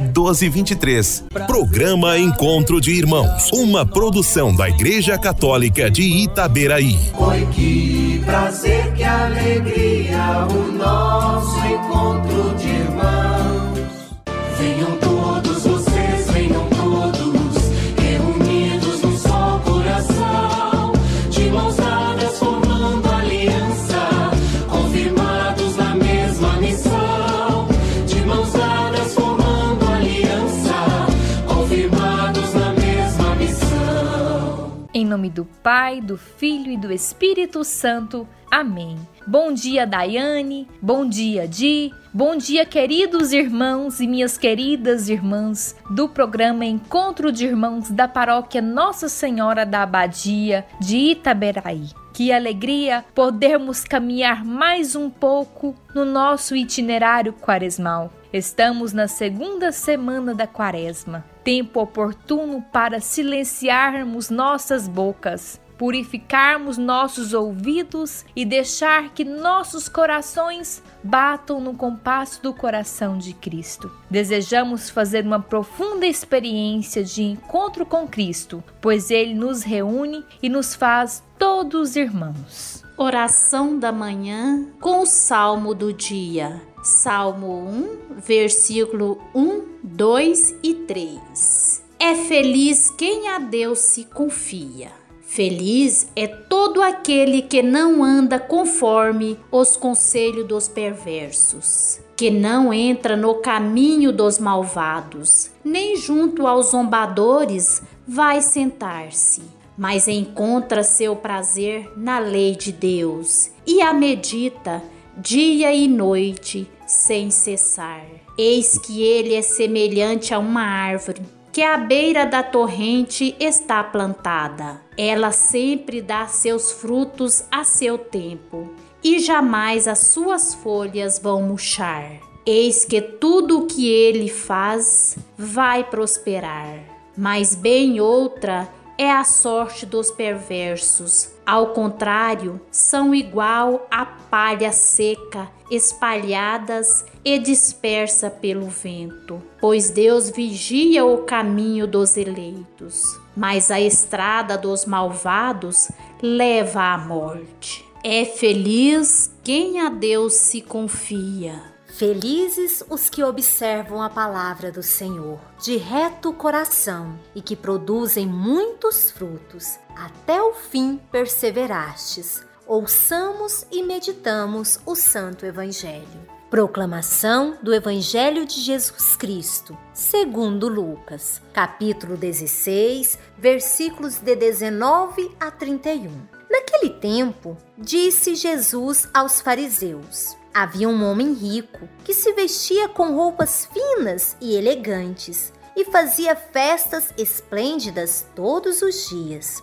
1223. Programa Encontro de Irmãos, uma produção da Igreja Católica de Itaberaí. Oi, que prazer, que alegria, o nosso encontro do Pai, do Filho e do Espírito Santo. Amém. Bom dia, Daiane. Bom dia, Di. Bom dia, queridos irmãos e minhas queridas irmãs do programa Encontro de Irmãos da Paróquia Nossa Senhora da Abadia de Itaberaí. Que alegria podermos caminhar mais um pouco no nosso itinerário quaresmal. Estamos na segunda semana da quaresma, tempo oportuno para silenciarmos nossas bocas, purificarmos nossos ouvidos e deixar que nossos corações batam no compasso do coração de Cristo. Desejamos fazer uma profunda experiência de encontro com Cristo, pois Ele nos reúne e nos faz todos irmãos. Oração da manhã com o salmo do dia. Salmo 1, versículo 1, 2 e 3. É feliz quem a Deus se confia. Feliz é todo aquele que não anda conforme os conselhos dos perversos, que não entra no caminho dos malvados, nem junto aos zombadores vai sentar-se, mas encontra seu prazer na lei de Deus e a medita dia e noite sem cessar. Eis que ele é semelhante a uma árvore que à beira da torrente está plantada. Ela sempre dá seus frutos a seu tempo, e jamais as suas folhas vão murchar. Eis que tudo o que ele faz vai prosperar. Mas bem outra é a sorte dos perversos. Ao contrário, são igual a palha seca, espalhadas e dispersa pelo vento. Pois Deus vigia o caminho dos eleitos, mas a estrada dos malvados leva à morte. É feliz quem a Deus se confia. Felizes os que observam a palavra do Senhor de reto coração e que produzem muitos frutos. Até o fim perseverastes. Ouçamos e meditamos o Santo Evangelho. Proclamação do Evangelho de Jesus Cristo, segundo Lucas, capítulo 16, versículos de 19 a 31. Naquele tempo, disse Jesus aos fariseus: Havia um homem rico que se vestia com roupas finas e elegantes e fazia festas esplêndidas todos os dias.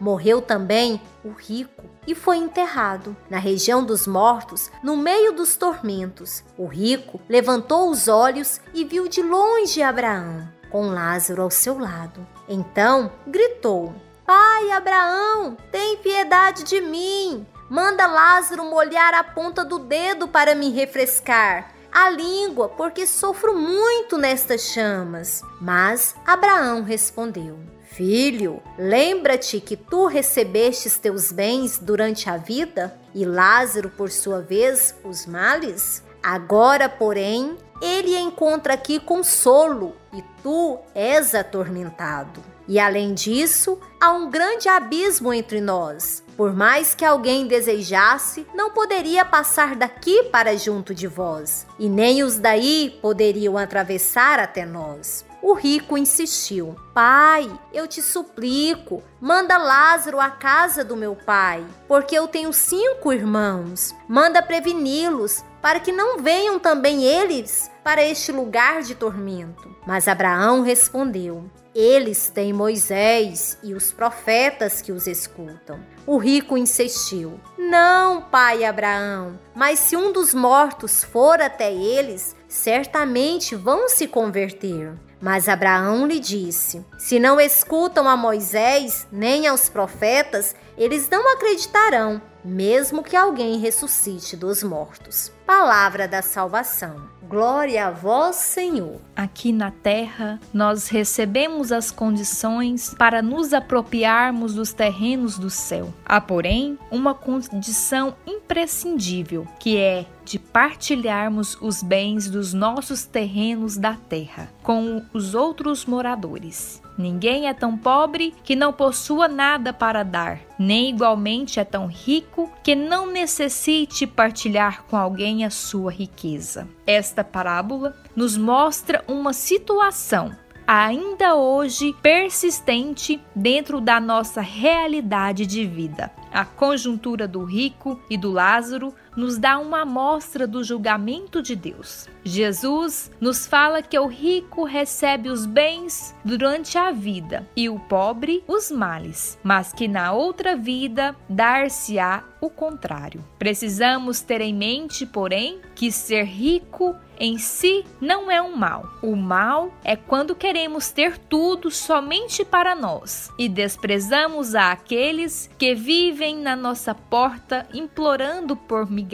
Morreu também o rico e foi enterrado. Na região dos mortos, no meio dos tormentos, o rico levantou os olhos e viu de longe Abraão, com Lázaro ao seu lado. Então gritou: Pai Abraão, tem piedade de mim. Manda Lázaro molhar a ponta do dedo para me refrescar a língua, porque sofro muito nestas chamas. Mas Abraão respondeu: Filho, lembra-te que tu recebestes teus bens durante a vida e Lázaro, por sua vez, os males? Agora, porém, ele encontra aqui consolo e tu és atormentado. E além disso, há um grande abismo entre nós. Por mais que alguém desejasse, não poderia passar daqui para junto de vós, e nem os daí poderiam atravessar até nós. O rico insistiu: Pai, eu te suplico, manda Lázaro à casa do meu pai, porque eu tenho cinco irmãos. Manda preveni-los, para que não venham também eles para este lugar de tormento. Mas Abraão respondeu: Eles têm Moisés e os profetas que os escutam. O rico insistiu: Não, pai Abraão, mas se um dos mortos for até eles, certamente vão se converter. Mas Abraão lhe disse: Se não escutam a Moisés nem aos profetas, eles não acreditarão, mesmo que alguém ressuscite dos mortos. Palavra da salvação. Glória a vós, Senhor. Aqui na terra, nós recebemos as condições para nos apropriarmos dos terrenos do céu. Há, porém, uma condição imprescindível, que é de partilharmos os bens dos nossos terrenos da terra com os outros moradores. Ninguém é tão pobre que não possua nada para dar, nem igualmente é tão rico que não necessite partilhar com alguém a sua riqueza. Esta parábola nos mostra uma situação ainda hoje persistente dentro da nossa realidade de vida. A conjuntura do rico e do Lázaro nos dá uma amostra do julgamento de Deus. Jesus nos fala que o rico recebe os bens durante a vida e o pobre os males, mas que na outra vida dar-se-á o contrário. Precisamos ter em mente, porém, que ser rico em si não é um mal. O mal é quando queremos ter tudo somente para nós e desprezamos aqueles que vivem na nossa porta implorando por migalhas,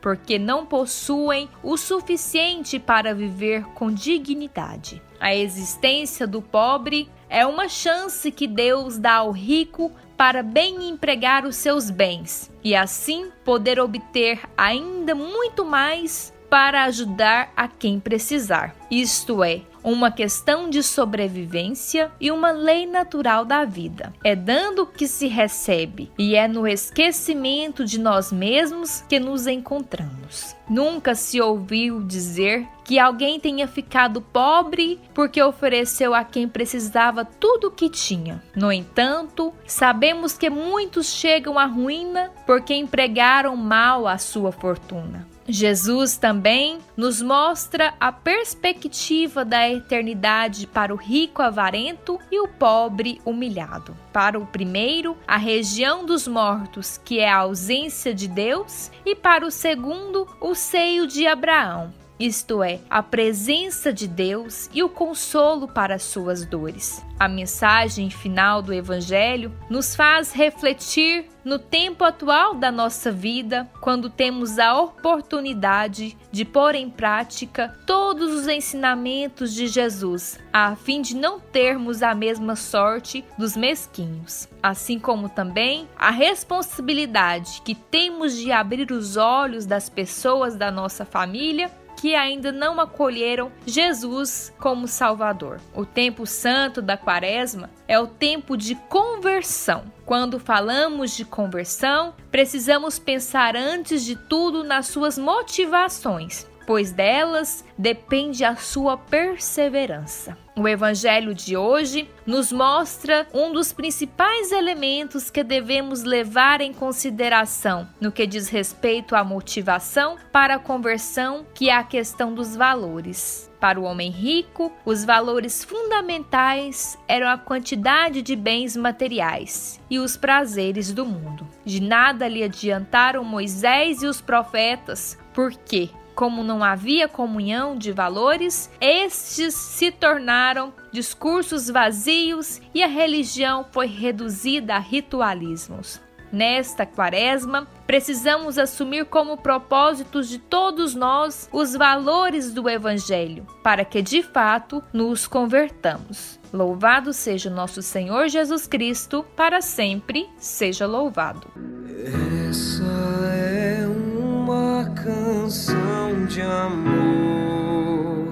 porque não possuem o suficiente para viver com dignidade. A existência do pobre é uma chance que Deus dá ao rico para bem empregar os seus bens e assim poder obter ainda muito mais para ajudar a quem precisar. Isto é, uma questão de sobrevivência e uma lei natural da vida. É dando que se recebe e é no esquecimento de nós mesmos que nos encontramos. Nunca se ouviu dizer que alguém tenha ficado pobre porque ofereceu a quem precisava tudo o que tinha. No entanto, sabemos que muitos chegam à ruína porque empregaram mal a sua fortuna. Jesus também nos mostra a perspectiva da eternidade para o rico avarento e o pobre humilhado. Para o primeiro, a região dos mortos, que é a ausência de Deus, e para o segundo, o seio de Abraão, isto é, a presença de Deus e o consolo para suas dores. A mensagem final do Evangelho nos faz refletir no tempo atual da nossa vida, quando temos a oportunidade de pôr em prática todos os ensinamentos de Jesus, a fim de não termos a mesma sorte dos mesquinhos. Assim como também a responsabilidade que temos de abrir os olhos das pessoas da nossa família que ainda não acolheram Jesus como Salvador. O tempo santo da Quaresma é o tempo de conversão. Quando falamos de conversão, precisamos pensar antes de tudo nas suas motivações pois delas depende a sua perseverança. O Evangelho de hoje nos mostra um dos principais elementos que devemos levar em consideração no que diz respeito à motivação para a conversão, que é a questão dos valores. Para o homem rico, os valores fundamentais eram a quantidade de bens materiais e os prazeres do mundo. De nada lhe adiantaram Moisés e os profetas, porque como não havia comunhão de valores, estes se tornaram discursos vazios e a religião foi reduzida a ritualismos. Nesta quaresma, precisamos assumir como propósitos de todos nós os valores do Evangelho, para que de fato nos convertamos. Louvado seja nosso Senhor Jesus Cristo, para sempre seja louvado. Essa é uma canção de amor.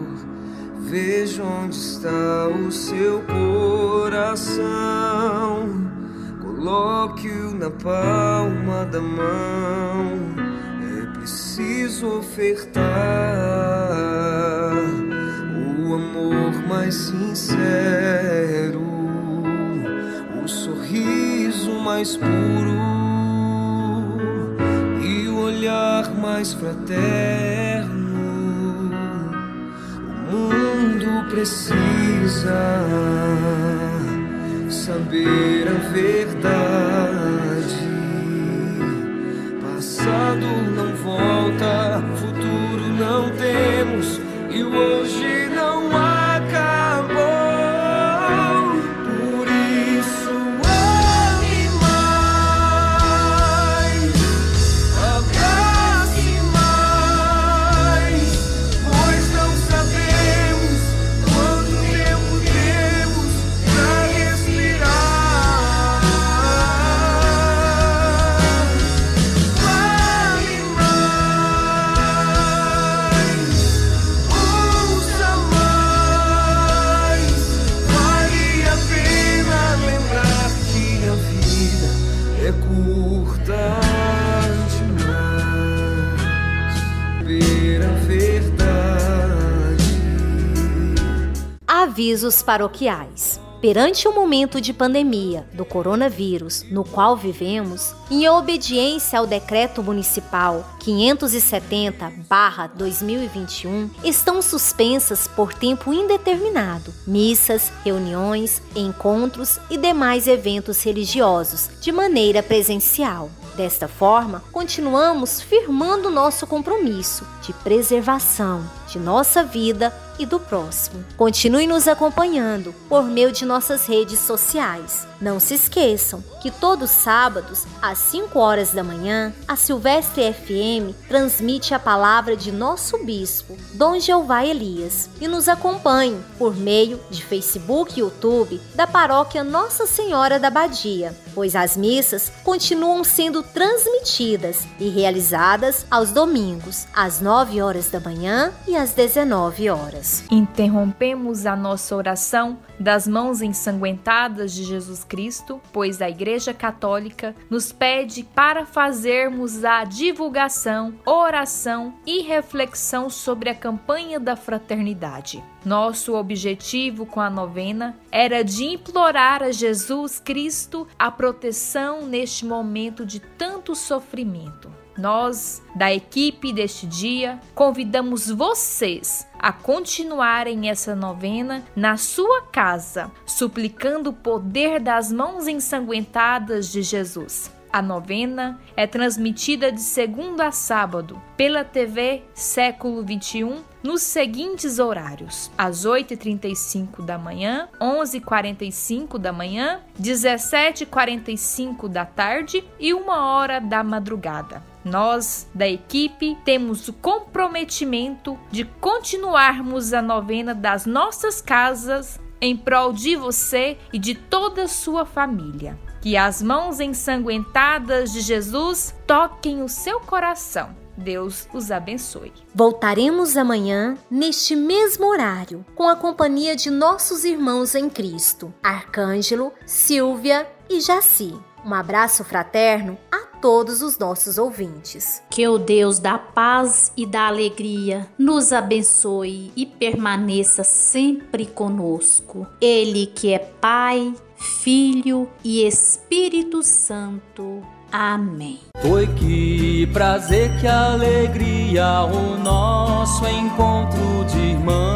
Veja onde está o seu coração. Coloque-o na palma da mão. É preciso ofertar o amor mais sincero, o sorriso mais puro e o olhar mais fraterno. Precisa saber a verdade. Passado não volta, futuro não temos e hoje não avisos paroquiais. Perante o momento de pandemia do coronavírus no qual vivemos, em obediência ao decreto municipal 570/2021, estão suspensas por tempo indeterminado missas, reuniões, encontros e demais eventos religiosos de maneira presencial. Desta forma, continuamos firmando nosso compromisso de preservação de nossa vida e do próximo. Continue nos acompanhando por meio de nossas redes sociais. Não se esqueçam que todos os sábados, às 5 horas da manhã, a Silvestre FM transmite a palavra de nosso bispo, Dom Jeová Elias, e nos acompanhe por meio de Facebook e YouTube da paróquia Nossa Senhora da Badia, pois as missas continuam sendo transmitidas e realizadas aos domingos, às 9 horas da manhã e às 19 horas. Interrompemos a nossa oração das mãos ensanguentadas de Jesus Cristo, pois a Igreja Católica nos pede para fazermos a divulgação, oração e reflexão sobre a campanha da fraternidade. Nosso objetivo com a novena era de implorar a Jesus Cristo a proteção neste momento de tanto sofrimento. Nós, da equipe deste dia, convidamos vocês a continuarem essa novena na sua casa, suplicando o poder das mãos ensanguentadas de Jesus. A novena é transmitida de segunda a sábado pela TV Século 21 nos seguintes horários: às 8h35 da manhã, 11h45 da manhã, 17h45 da tarde e 1 hora da madrugada. Nós, da equipe, temos o comprometimento de continuarmos a novena das nossas casas em prol de você e de toda a sua família. Que as mãos ensanguentadas de Jesus toquem o seu coração. Deus os abençoe. Voltaremos amanhã, neste mesmo horário, com a companhia de nossos irmãos em Cristo, Arcângelo, Silvia e Jaci. Um abraço fraterno a todos os nossos ouvintes. Que o Deus da paz e da alegria nos abençoe e permaneça sempre conosco. Ele que é Pai, Filho e Espírito Santo. Amém. Foi que prazer, que alegria o nosso encontro de irmãos.